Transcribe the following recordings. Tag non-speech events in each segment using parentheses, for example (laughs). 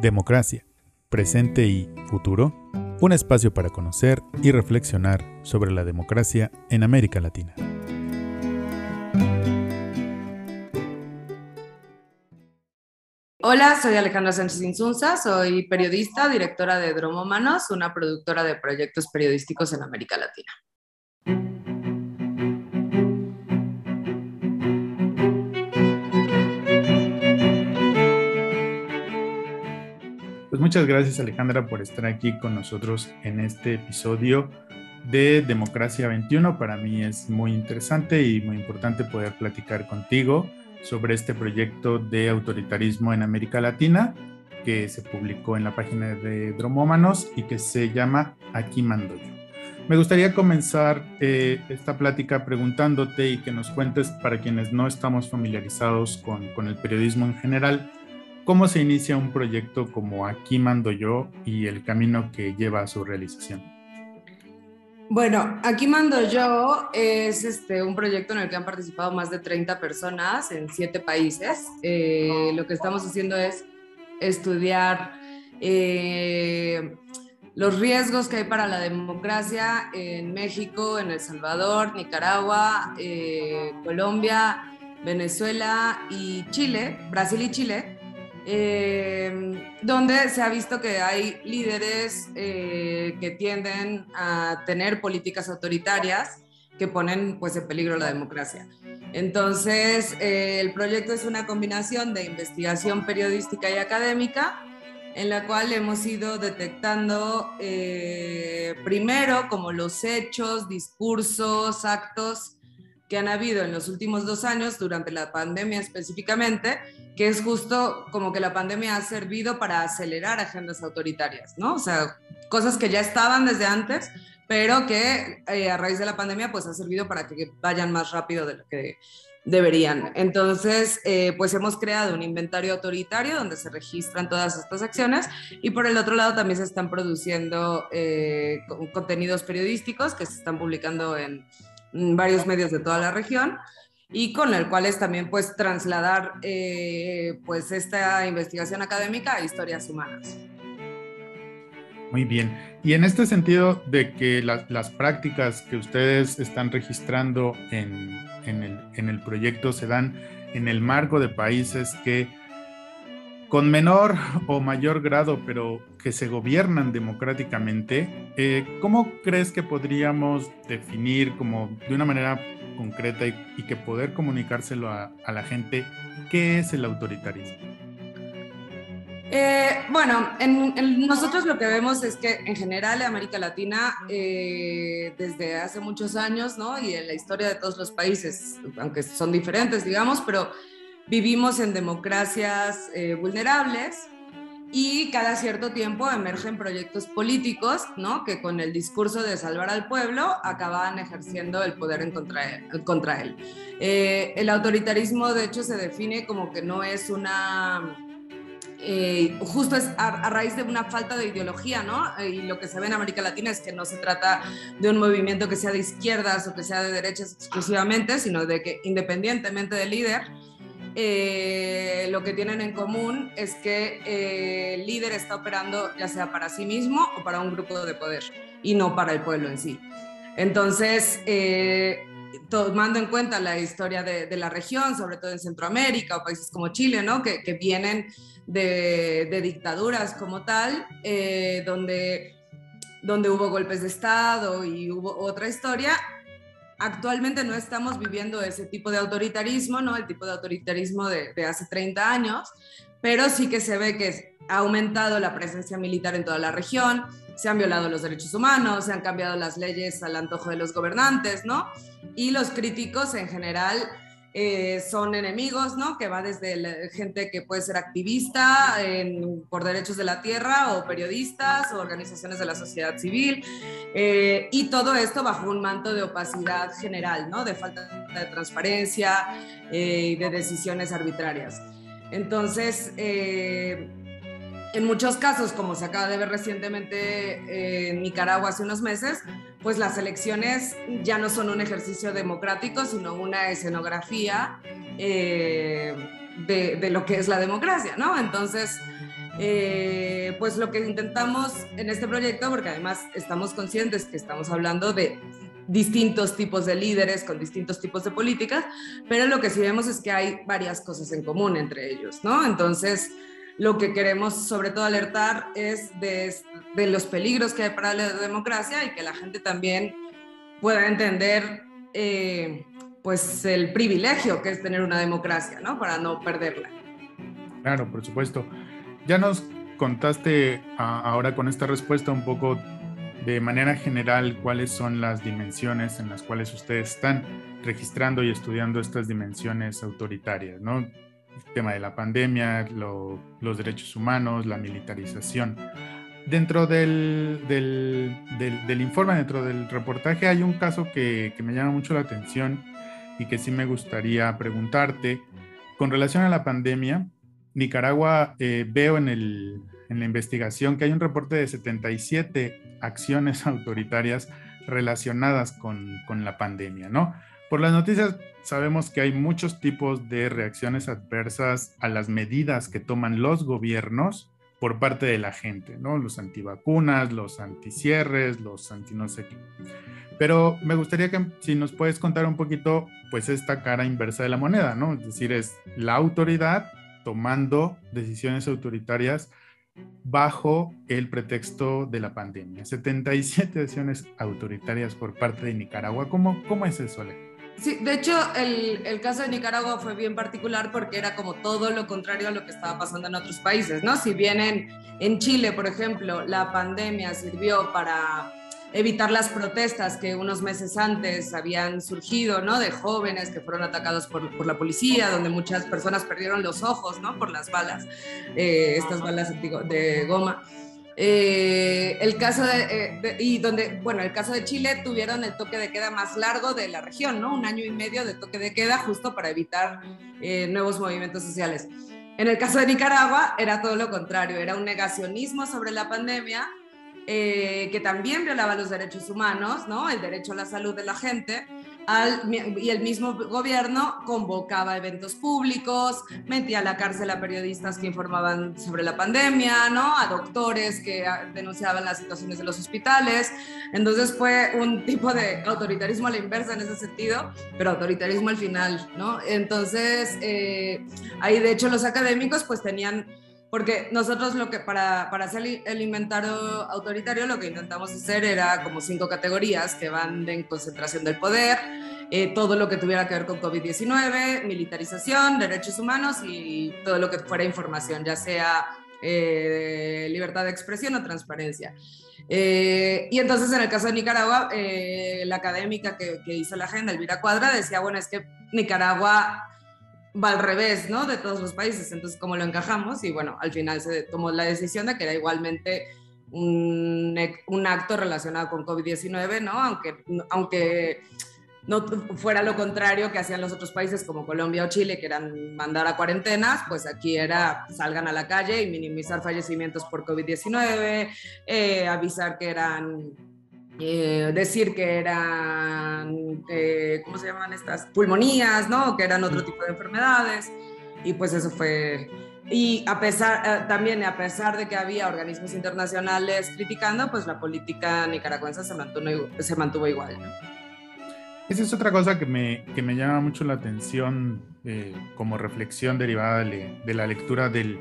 Democracia, presente y futuro, un espacio para conocer y reflexionar sobre la democracia en América Latina. Hola, soy Alejandra Sánchez Insunza, soy periodista, directora de Dromómanos, una productora de proyectos periodísticos en América Latina. Muchas gracias Alejandra por estar aquí con nosotros en este episodio de Democracia 21. Para mí es muy interesante y muy importante poder platicar contigo sobre este proyecto de autoritarismo en América Latina que se publicó en la página de Dromómanos y que se llama Aquí mando yo. Me gustaría comenzar eh, esta plática preguntándote y que nos cuentes para quienes no estamos familiarizados con, con el periodismo en general, ¿Cómo se inicia un proyecto como Aquí mando yo y el camino que lleva a su realización? Bueno, Aquí mando yo es este, un proyecto en el que han participado más de 30 personas en siete países. Eh, lo que estamos haciendo es estudiar eh, los riesgos que hay para la democracia en México, en El Salvador, Nicaragua, eh, Colombia, Venezuela y Chile, Brasil y Chile eh, donde se ha visto que hay líderes eh, que tienden a tener políticas autoritarias que ponen pues, en peligro la democracia. Entonces, eh, el proyecto es una combinación de investigación periodística y académica, en la cual hemos ido detectando primero como los hechos, discursos, actos que han habido en los últimos dos años, durante la pandemia específicamente, que es justo como que la pandemia ha servido para acelerar agendas autoritarias, ¿no? O sea, cosas que ya estaban desde antes, pero que eh, a raíz de la pandemia pues ha servido para que vayan más rápido de lo que deberían. Entonces, eh, pues hemos creado un inventario autoritario donde se registran todas estas acciones y por el otro lado también se están produciendo eh, contenidos periodísticos que se están publicando en varios medios de toda la región y con el cual es también pues trasladar eh, pues esta investigación académica a historias humanas. Muy bien. Y en este sentido de que las prácticas que ustedes están registrando en, el, en el proyecto se dan en el marco de países que con menor o mayor grado, pero que se gobiernan democráticamente, eh, ¿cómo crees que podríamos definir como de una manera concreta y, que poder comunicárselo a, la gente qué es el autoritarismo? Eh, bueno, en, nosotros lo que vemos es que en general en América Latina, eh, desde hace muchos años, ¿no? Y en la historia de todos los países, aunque son diferentes, digamos, pero vivimos en democracias vulnerables y cada cierto tiempo emergen proyectos políticos, ¿no? Que con el discurso de salvar al pueblo acaban ejerciendo el poder contra, él. Eh, el autoritarismo, de hecho, se define como que no es una... Eh, justo es a, raíz de una falta de ideología, ¿no? Y lo que se ve en América Latina es que no se trata de un movimiento que sea de izquierdas o que sea de derechas exclusivamente, sino de que independientemente del líder, eh, lo que tienen en común es que eh, el líder está operando ya sea para sí mismo o para un grupo de poder y no para el pueblo en sí. Entonces, eh, tomando en cuenta la historia de, la región, sobre todo en Centroamérica o países como Chile, ¿no? que, vienen de, de, dictaduras como tal, donde, donde hubo golpes de Estado y hubo otra historia, actualmente no estamos viviendo ese tipo de autoritarismo, ¿no? El tipo de autoritarismo de, hace 30 años, pero sí que se ve que ha aumentado la presencia militar en toda la región, se han violado los derechos humanos, se han cambiado las leyes al antojo de los gobernantes, ¿no? Y los críticos en general eh, son enemigos, ¿no? Que va desde la gente que puede ser activista por derechos de la tierra o periodistas o organizaciones de la sociedad civil. Eh, y todo esto bajo un manto de opacidad general, ¿no? De falta de transparencia eh, y de decisiones arbitrarias. Entonces, en muchos casos, como se acaba de ver recientemente en Nicaragua hace unos meses, pues las elecciones ya no son un ejercicio democrático, sino una escenografía eh, de, lo que es la democracia, ¿no? Entonces, eh, pues lo que intentamos en este proyecto, porque además estamos conscientes que estamos hablando de distintos tipos de líderes con distintos tipos de políticas, pero lo que sí vemos es que hay varias cosas en común entre ellos, ¿no? Entonces, lo que queremos sobre todo alertar es de, los peligros que hay para la democracia y que la gente también pueda entender eh, pues el privilegio que es tener una democracia, ¿no? Para no perderla. Claro, por supuesto. Ya nos contaste ahora con esta respuesta un poco de manera general cuáles son las dimensiones en las cuales ustedes están registrando y estudiando estas dimensiones autoritarias, ¿no? El tema de la pandemia, los derechos humanos, la militarización. Dentro del, del, informe, dentro del reportaje, hay un caso que, que me llama mucho la atención y que sí me gustaría preguntarte. Con relación a la pandemia, Nicaragua, eh, veo en, el, en la investigación que hay un reporte de 77 acciones (laughs) autoritarias relacionadas con, con, la pandemia, ¿no? Por las noticias sabemos que hay muchos tipos de reacciones adversas a las medidas que toman los gobiernos por parte de la gente, ¿no? Los antivacunas, los anticierres, los anti no sé qué. Pero me gustaría que si nos puedes contar un poquito, pues esta cara inversa de la moneda, ¿no? Es decir, es la autoridad tomando decisiones autoritarias bajo el pretexto de la pandemia. 77 decisiones autoritarias por parte de Nicaragua. ¿Cómo, cómo es eso, Ale? Sí, de hecho, el, el, caso de Nicaragua fue bien particular porque era como todo lo contrario a lo que estaba pasando en otros países, ¿no? Si bien en, en Chile, por ejemplo, la pandemia sirvió para evitar las protestas que unos meses antes habían surgido, ¿no? De jóvenes que fueron atacados por, por la policía, donde muchas personas perdieron los ojos, ¿no? Por las balas, eh, estas balas de goma. Eh, el caso eh, de, y donde, bueno, el caso de Chile tuvieron el toque de queda más largo de la región, ¿no? Un año y medio de toque de queda justo para evitar nuevos movimientos sociales. En el caso de Nicaragua era todo lo contrario, era un negacionismo sobre la pandemia eh, que también violaba los derechos humanos, ¿no? el derecho a la salud de la gente, y el mismo gobierno convocaba eventos públicos, metía a la cárcel a periodistas que informaban sobre la pandemia, ¿no? a doctores que ah, denunciaban las situaciones de los hospitales. Entonces fue un tipo de autoritarismo a la inversa en ese sentido, pero autoritarismo al final. ¿no? Entonces, eh, ahí de hecho los académicos pues tenían porque nosotros lo que para, para hacer el inventario autoritario lo que intentamos hacer era como cinco categorías que van en concentración del poder, eh, todo lo que tuviera que ver con COVID-19, militarización, derechos humanos y todo lo que fuera información, ya sea eh, libertad de expresión o transparencia. Eh, y entonces en el caso de Nicaragua, la académica que, que hizo la agenda, Elvira Cuadra, decía, bueno, es que Nicaragua va al revés, ¿no? De todos los países. Entonces, ¿cómo lo encajamos? Y bueno, al final se tomó la decisión de que era igualmente un, un acto relacionado con COVID-19, ¿no? Aunque, aunque no fuera lo contrario que hacían los otros países como Colombia o Chile, que eran mandar a cuarentenas, pues aquí era salgan a la calle y minimizar fallecimientos por COVID-19, eh, avisar que eran eh, decir que eran, eh, ¿cómo se llaman estas? Pulmonías, ¿no? Que eran otro tipo de enfermedades. Y pues eso fue... Y a pesar, eh, también a pesar de que había organismos internacionales criticando, pues la política nicaragüense se mantuvo, se mantuvo igual. ¿no? Esa es otra cosa que me, que me llama mucho la atención como reflexión derivada de, de la lectura del,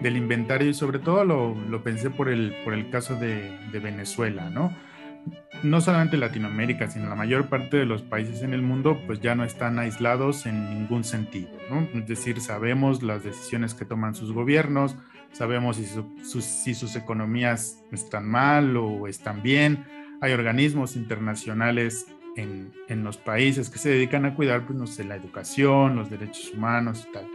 del, inventario y sobre todo lo, lo, pensé por el, por el caso de, de Venezuela, ¿no? No solamente Latinoamérica, sino la mayor parte de los países en el mundo, pues ya no están aislados en ningún sentido, ¿no? Es decir, sabemos las decisiones que toman sus gobiernos, sabemos si, sus, si sus economías están mal o están bien, hay organismos internacionales en, en, los países que se dedican a cuidar, pues no sé, la educación, los derechos humanos y tal.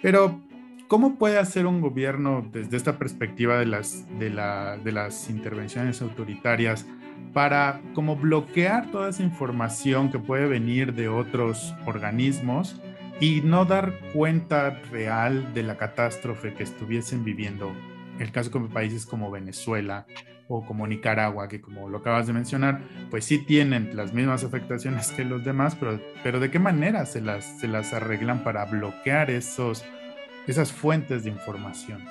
Pero, ¿cómo puede hacer un gobierno desde esta perspectiva de las, de, la, de las intervenciones autoritarias? Para como bloquear toda esa información que puede venir de otros organismos y no dar cuenta real de la catástrofe que estuviesen viviendo. El caso con países como Venezuela o como Nicaragua, que como lo acabas de mencionar, pues sí tienen las mismas afectaciones que los demás, pero, pero ¿de qué manera se las, se las arreglan para bloquear esos, esas fuentes de información?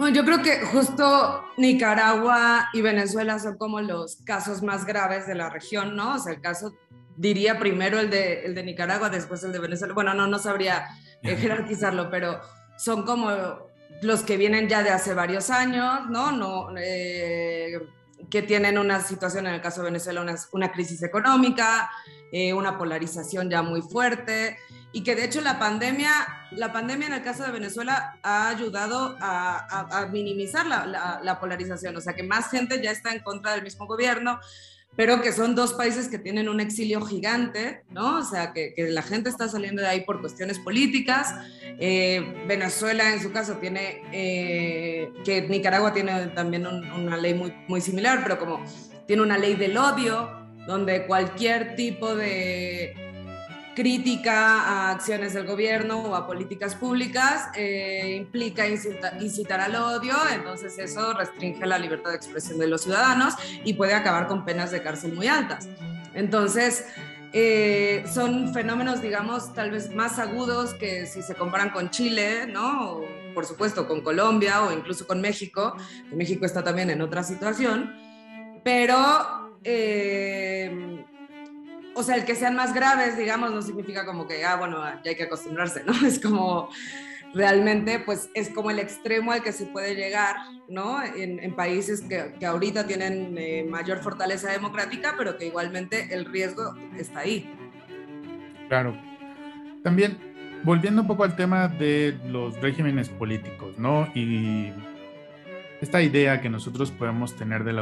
Bueno, yo creo que justo Nicaragua y Venezuela son como los casos más graves de la región, ¿no? O sea, el caso, diría primero el de, el de Nicaragua, después el de Venezuela. Bueno, no, no sabría eh, jerarquizarlo, pero son como los que vienen ya de hace varios años, ¿no? no eh, que tienen una situación, en el caso de Venezuela, una, crisis económica, eh, una polarización ya muy fuerte y que de hecho la pandemia, la pandemia en el caso de Venezuela ha ayudado a, minimizar la, la, polarización, o sea que más gente ya está en contra del mismo gobierno, pero que son dos países que tienen un exilio gigante, ¿no? O sea, que, que la gente está saliendo de ahí por cuestiones políticas. Eh, Venezuela, en su caso, tiene, eh, que Nicaragua tiene también una ley muy, muy similar, pero como tiene una ley del odio, donde cualquier tipo de crítica a acciones del gobierno o a políticas públicas eh, implica incitar, al odio, entonces eso restringe la libertad de expresión de los ciudadanos y puede acabar con penas de cárcel muy altas. Entonces, eh, son fenómenos, digamos, tal vez más agudos que si se comparan con Chile, ¿no? O, por supuesto, con Colombia o incluso con México, que México está también en otra situación, pero... Eh, o sea, el que sean más graves, digamos, no significa como que, ah, bueno, ya hay que acostumbrarse, ¿no? (laughs) Es como, realmente, pues es como el extremo al que se puede llegar, ¿no? En, países que, que, ahorita tienen eh, mayor fortaleza democrática, pero que igualmente el riesgo está ahí. Claro. También, volviendo un poco al tema de los regímenes políticos, ¿no? Y esta idea que nosotros podemos tener del,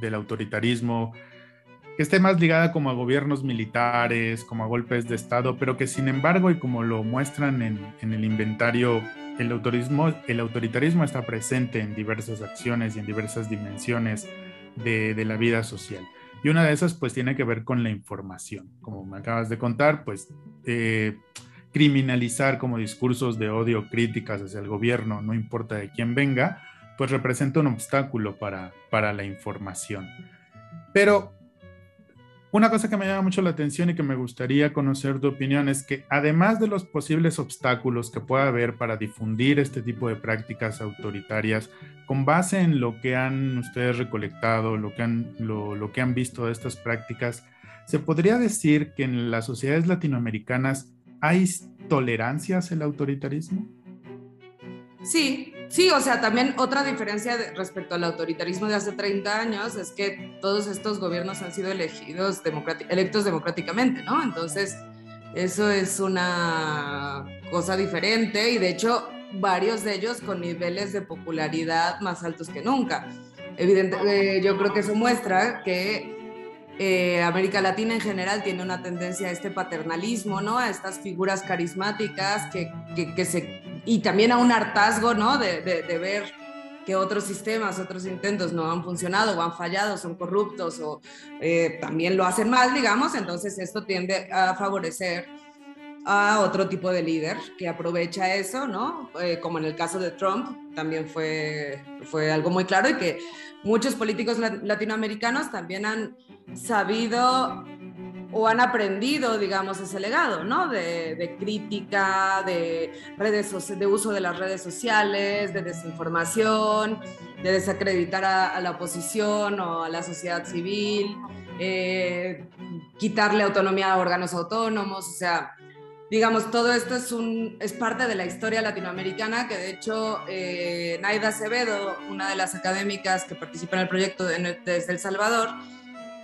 del autoritarismo, que esté más ligada como a gobiernos militares, como a golpes de Estado, pero que sin embargo, y como lo muestran en, el inventario, el, autorismo, el autoritarismo está presente en diversas acciones y en diversas dimensiones de, la vida social. Y una de esas pues tiene que ver con la información. Como me acabas de contar, pues eh, criminalizar como discursos de odio, críticas hacia el gobierno, no importa de quién venga, pues representa un obstáculo para, para la información. Pero una cosa que me llama mucho la atención y que me gustaría conocer tu opinión es que además de los posibles obstáculos que pueda haber para difundir este tipo de prácticas autoritarias, con base en lo que han ustedes recolectado, lo que han, visto de estas prácticas, ¿se podría decir que en las sociedades latinoamericanas hay tolerancia hacia el autoritarismo? Sí, sí, o sea, también otra diferencia respecto al autoritarismo de hace 30 años es que todos estos gobiernos han sido elegidos electos democráticamente, ¿no? Entonces, eso es una cosa diferente y de hecho varios de ellos con niveles de popularidad más altos que nunca. Evidentemente, eh, yo creo que eso muestra que eh, América Latina en general tiene una tendencia a este paternalismo, ¿no? A estas figuras carismáticas que, que se y también a un hartazgo, ¿no? De, ver que otros sistemas, otros intentos no han funcionado o han fallado, son corruptos o eh, también lo hacen mal, digamos, entonces esto tiende a favorecer a otro tipo de líder que aprovecha eso, ¿no? Eh, como en el caso de Trump, también fue, fue algo muy claro y que muchos políticos latinoamericanos también han sabido o han aprendido, digamos, ese legado, ¿no? De, crítica, de, redes, de uso de las redes sociales, de desinformación, de desacreditar a, la oposición o a la sociedad civil, eh, quitarle autonomía a órganos autónomos, o sea, digamos, todo esto es, un, es parte de la historia latinoamericana que de hecho eh, Naida Acevedo, una de las académicas que participa en el proyecto desde El Salvador,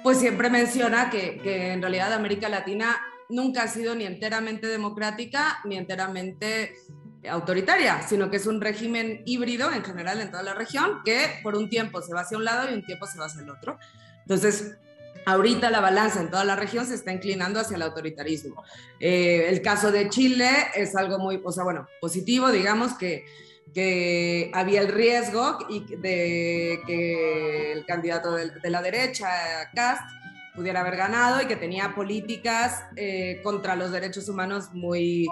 pues siempre menciona que, en realidad América Latina nunca ha sido ni enteramente democrática ni enteramente autoritaria, sino que es un régimen híbrido en general en toda la región que por un tiempo se va hacia un lado y un tiempo se va hacia el otro. Entonces, ahorita la balanza en toda la región se está inclinando hacia el autoritarismo. Eh, el caso de Chile es algo muy, o sea, bueno, positivo, digamos que que había el riesgo de que el candidato de, la derecha, Cast, pudiera haber ganado y que tenía políticas eh, contra los derechos humanos muy,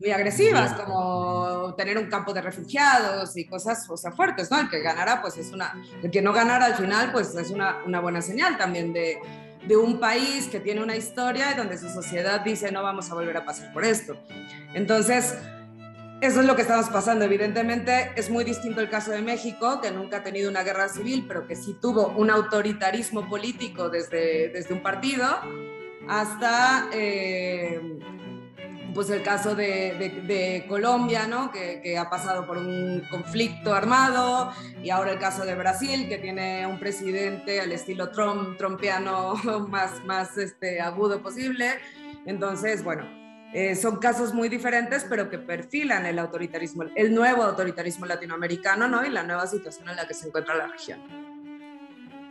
muy agresivas, como tener un campo de refugiados y cosas o sea, fuertes, ¿no? El que ganara, pues es una, el que no ganara al final, pues es una, una buena señal también de, de un país que tiene una historia y donde su sociedad dice no vamos a volver a pasar por esto. Entonces, eso es lo que estamos pasando. Evidentemente es muy distinto el caso de México, que nunca ha tenido una guerra civil, pero que sí tuvo un autoritarismo político desde, desde un partido, hasta eh, pues el caso de, Colombia, ¿no? Que, ha pasado por un conflicto armado, y ahora el caso de Brasil, que tiene un presidente al estilo Trump, trompeano (laughs) más, más este, agudo posible. Entonces, bueno, eh, son casos muy diferentes, pero que perfilan el autoritarismo, el nuevo autoritarismo latinoamericano, ¿no? Y la nueva situación en la que se encuentra la región.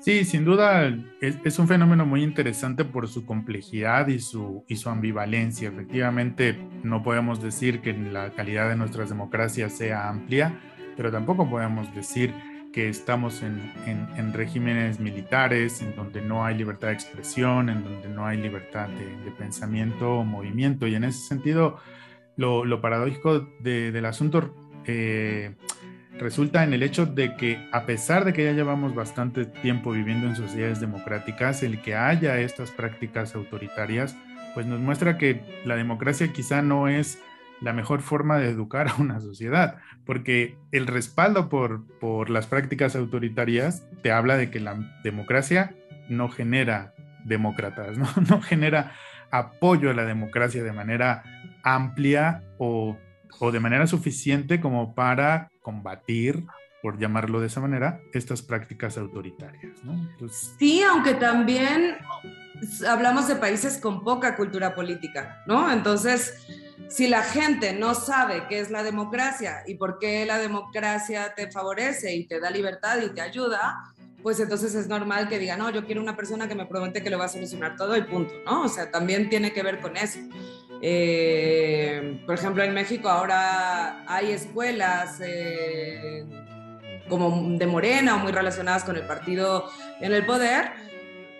Sí, sin duda es, un fenómeno muy interesante por su complejidad y su, y su ambivalencia. Efectivamente, no podemos decir que la calidad de nuestras democracias sea amplia, pero tampoco podemos decir que estamos en, regímenes militares, en donde no hay libertad de expresión, en donde no hay libertad de, pensamiento o movimiento. Y en ese sentido, lo, paradójico del asunto eh, resulta en el hecho de que a pesar de que ya llevamos bastante tiempo viviendo en sociedades democráticas, el que haya estas prácticas autoritarias, pues nos muestra que la democracia quizá no es la mejor forma de educar a una sociedad, porque el respaldo por, por las prácticas autoritarias te habla de que la democracia no genera demócratas, ¿no? (laughs) no genera apoyo a la democracia de manera amplia o, o de manera suficiente como para combatir por llamarlo de esa manera, estas prácticas autoritarias. sí, aunque también hablamos de países con poca cultura política, ¿no? Entonces, si la gente no sabe qué es la democracia y por qué la democracia te favorece y te da libertad y te ayuda, pues entonces es normal que diga, no, yo quiero una persona que me promete que lo va a solucionar todo y punto, ¿no? O sea, también tiene que ver con eso. Eh, por ejemplo, en México ahora hay escuelas eh, como de Morena o muy relacionadas con el partido en el poder,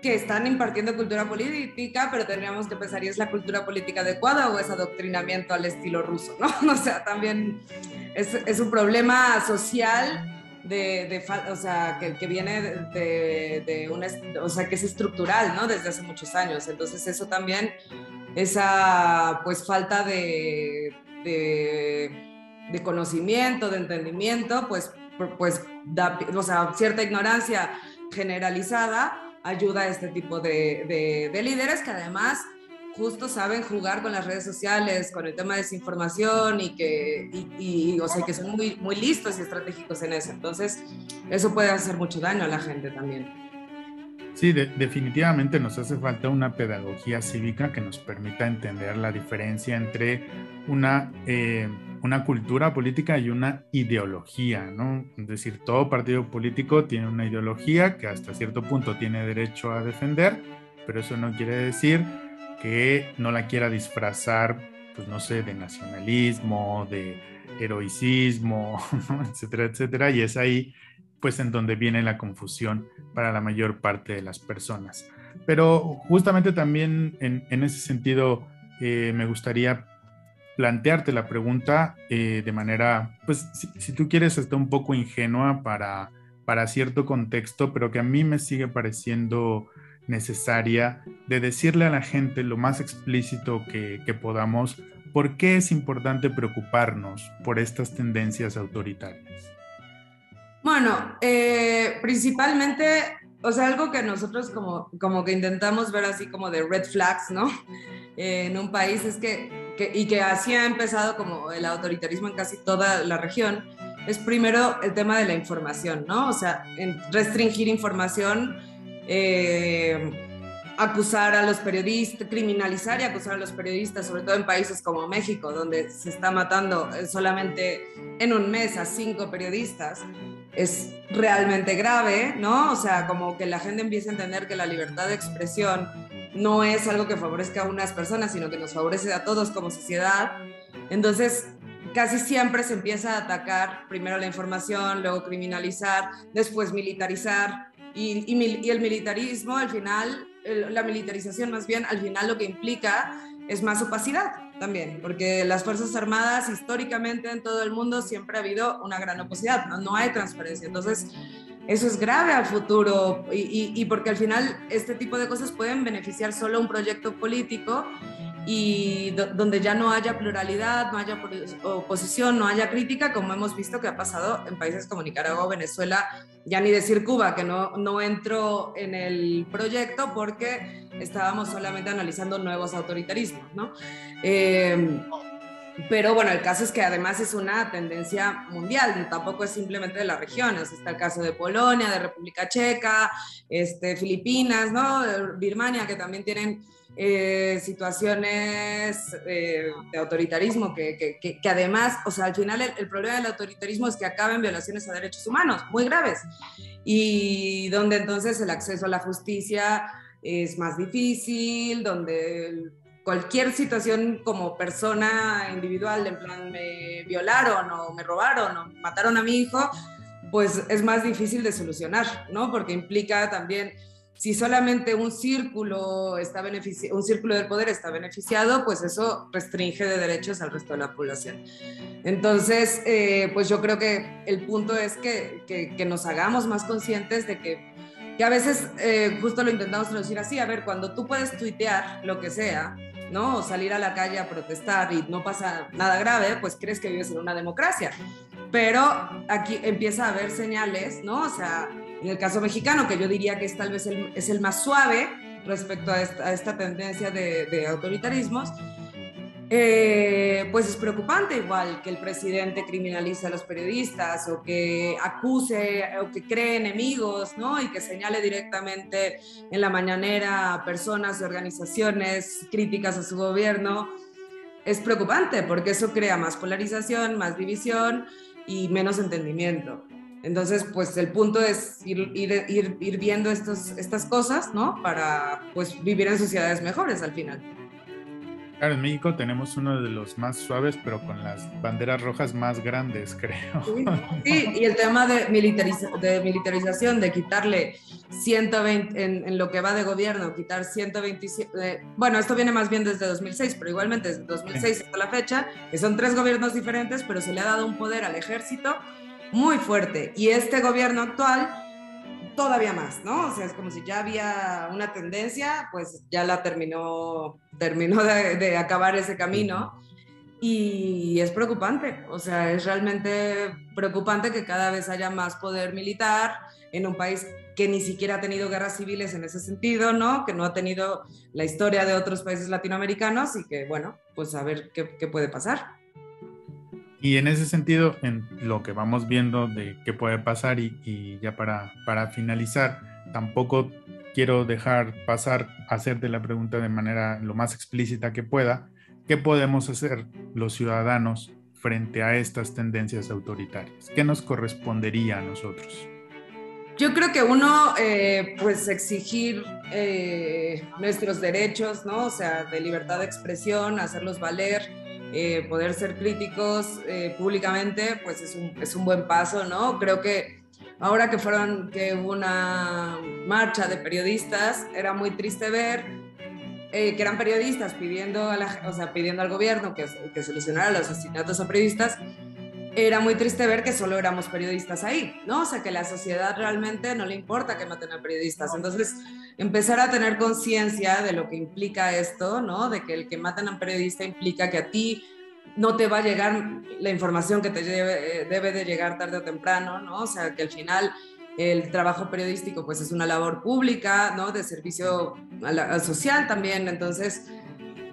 que están impartiendo cultura política, pero tendríamos que pensar, ¿y es la cultura política adecuada o es adoctrinamiento al estilo ruso? ¿no? (laughs) O sea, también es, es un problema social de, de o sea, que, que viene de, de, una, o sea, que es estructural, ¿no? Desde hace muchos años. Entonces eso también, esa pues falta de, de, conocimiento, de entendimiento, pues, pues da, o sea, cierta ignorancia generalizada ayuda a este tipo de, de, líderes que además justo saben jugar con las redes sociales, con el tema de desinformación y que, y, o sea, que son muy, muy listos y estratégicos en eso. Entonces, eso puede hacer mucho daño a la gente también. Sí, definitivamente nos hace falta una pedagogía cívica que nos permita entender la diferencia entre una, eh, una cultura política y una ideología, ¿no? Es decir, todo partido político tiene una ideología que hasta cierto punto tiene derecho a defender, pero eso no quiere decir que no la quiera disfrazar, pues no sé, de nacionalismo, de heroicismo, (laughs) etcétera, etcétera, y es ahí pues en donde viene la confusión para la mayor parte de las personas. Pero justamente también en, ese sentido eh, me gustaría plantearte la pregunta eh, de manera, pues si, tú quieres, está un poco ingenua para, para cierto contexto, pero que a mí me sigue pareciendo necesaria de decirle a la gente lo más explícito que, podamos por qué es importante preocuparnos por estas tendencias autoritarias. Bueno, eh, principalmente, o sea, algo que nosotros como, como que intentamos ver así como de red flags, ¿no? (laughs) En un país es que, que, y que así ha empezado como el autoritarismo en casi toda la región, es primero el tema de la información, ¿no? O sea, restringir información. Eh, acusar a los periodistas, criminalizar y acusar a los periodistas, sobre todo en países como México, donde se está matando solamente en un mes a cinco periodistas, es realmente grave, ¿no? O sea, como que la gente empiece a entender que la libertad de expresión no es algo que favorezca a unas personas, sino que nos favorece a todos como sociedad. Entonces, casi siempre se empieza a atacar primero la información, luego criminalizar, después militarizar. Y, el militarismo al final la militarización más bien al final lo que implica es más opacidad también, porque las Fuerzas Armadas históricamente en todo el mundo siempre ha habido una gran opacidad, no, no hay transparencia. Entonces, eso es grave al futuro y, y, porque al final este tipo de cosas pueden beneficiar solo un proyecto político y donde ya no haya pluralidad, no haya oposición, no haya crítica, como hemos visto que ha pasado en países como Nicaragua Venezuela, ya ni decir Cuba, que no, no entró en el proyecto porque estábamos solamente analizando nuevos autoritarismos, ¿no? Eh, pero bueno, el caso es que además es una tendencia mundial, tampoco es simplemente de las regiones. Está el caso de Polonia, de República Checa, este, Filipinas, ¿no? Birmania, que también tienen eh, situaciones eh, de autoritarismo que, que, que, además, o sea, al final el, el, problema del autoritarismo es que acaben violaciones a derechos humanos muy graves y donde entonces el acceso a la justicia es más difícil, donde cualquier situación como persona individual, en plan me violaron o me robaron o mataron a mi hijo, pues es más difícil de solucionar, ¿no? Porque implica también, si solamente un círculo, está un círculo del poder está beneficiado, pues eso restringe de derechos al resto de la población. Entonces, eh, pues yo creo que el punto es que, que, nos hagamos más conscientes de que que a veces eh, justo lo intentamos traducir así, a ver, cuando tú puedes tuitear lo que sea, ¿no? O salir a la calle a protestar y no pasa nada grave, pues crees que vives en una democracia. Pero aquí empieza a haber señales, ¿no? O sea, en el caso mexicano, que yo diría que es tal vez el, es el más suave respecto a esta, tendencia de, de autoritarismos, eh, pues es preocupante igual que el presidente criminalice a los periodistas o que acuse o que cree enemigos, ¿no? Y que señale directamente en la mañanera a personas y organizaciones críticas a su gobierno. Es preocupante porque eso crea más polarización, más división y menos entendimiento. Entonces, pues el punto es ir, viendo estos, estas cosas, ¿no? Para pues vivir en sociedades mejores al final. Claro, en México tenemos uno de los más suaves, pero con las banderas rojas más grandes, (laughs) creo. Sí, y el tema de, de militarización, de quitarle 120, en, lo que va de gobierno, quitar 127, bueno, esto viene más bien desde 2006, pero igualmente desde 2006 hasta la fecha, que son tres gobiernos diferentes, pero se le ha dado un poder al ejército muy fuerte. Y este gobierno actual todavía más, ¿no? O sea, es como si ya había una tendencia, pues ya la terminó, terminó de, acabar ese camino. Y es preocupante, o sea, es realmente preocupante que cada vez haya más poder militar en un país que ni siquiera ha tenido guerras civiles en ese sentido, ¿no? Que no ha tenido la historia de otros países latinoamericanos y que, bueno, pues a ver qué, puede pasar. Y en ese sentido, en lo que vamos viendo de qué puede pasar y, ya para, para finalizar, tampoco quiero dejar pasar hacerte la pregunta de manera lo más explícita que pueda, ¿qué podemos hacer los ciudadanos frente a estas tendencias autoritarias? ¿Qué nos correspondería a nosotros? Yo creo que uno, eh, pues exigir eh, nuestros derechos, ¿no? O sea, de libertad de expresión, hacerlos valer, eh, poder ser críticos eh, públicamente, pues es un, es un, buen paso, ¿no? Creo que ahora que fueron, que hubo una marcha de periodistas, era muy triste ver eh, que eran periodistas pidiendo, a la, o sea, pidiendo al gobierno que, que solucionara los asesinatos a periodistas, era muy triste ver que solo éramos periodistas ahí, ¿no? O sea, que la sociedad realmente no le importa que maten a periodistas. Entonces, empezar a tener conciencia de lo que implica esto, ¿no? De que el que maten a un periodista implica que a ti no te va a llegar la información que te eh, debe de llegar tarde o temprano, ¿no? O sea, que al final el trabajo periodístico pues es una labor pública, ¿no? De servicio social también, entonces...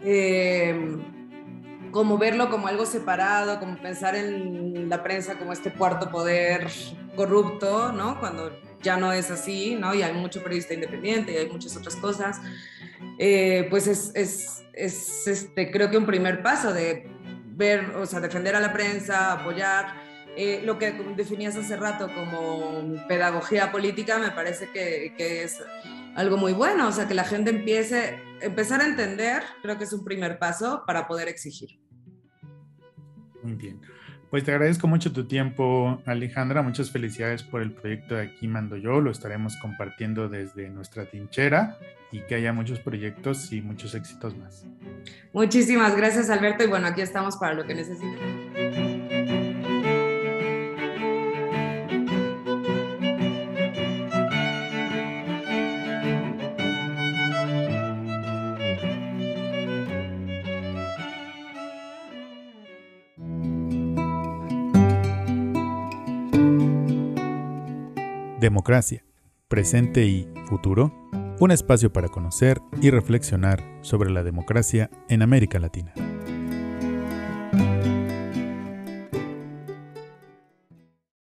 Eh, como verlo como algo separado, como pensar en la prensa como este cuarto poder corrupto, ¿no? Cuando ya no es así, ¿no? Y hay mucho periodista independiente y hay muchas otras cosas, eh, pues es, es, es, este, creo que un primer paso de ver, o sea, defender a la prensa, apoyar. Eh, lo que definías hace rato como pedagogía política me parece que, que es algo muy bueno, o sea, que la gente empiece, empezar a entender, creo que es un primer paso para poder exigir. Muy bien. Pues te agradezco mucho tu tiempo, Alejandra. Muchas felicidades por el proyecto de Aquí Mando Yo. Lo estaremos compartiendo desde nuestra trinchera y que haya muchos proyectos y muchos éxitos más. Muchísimas gracias, Alberto. Y bueno, aquí estamos para lo que necesiten. Democracia, presente y futuro, un espacio para conocer y reflexionar sobre la democracia en América Latina.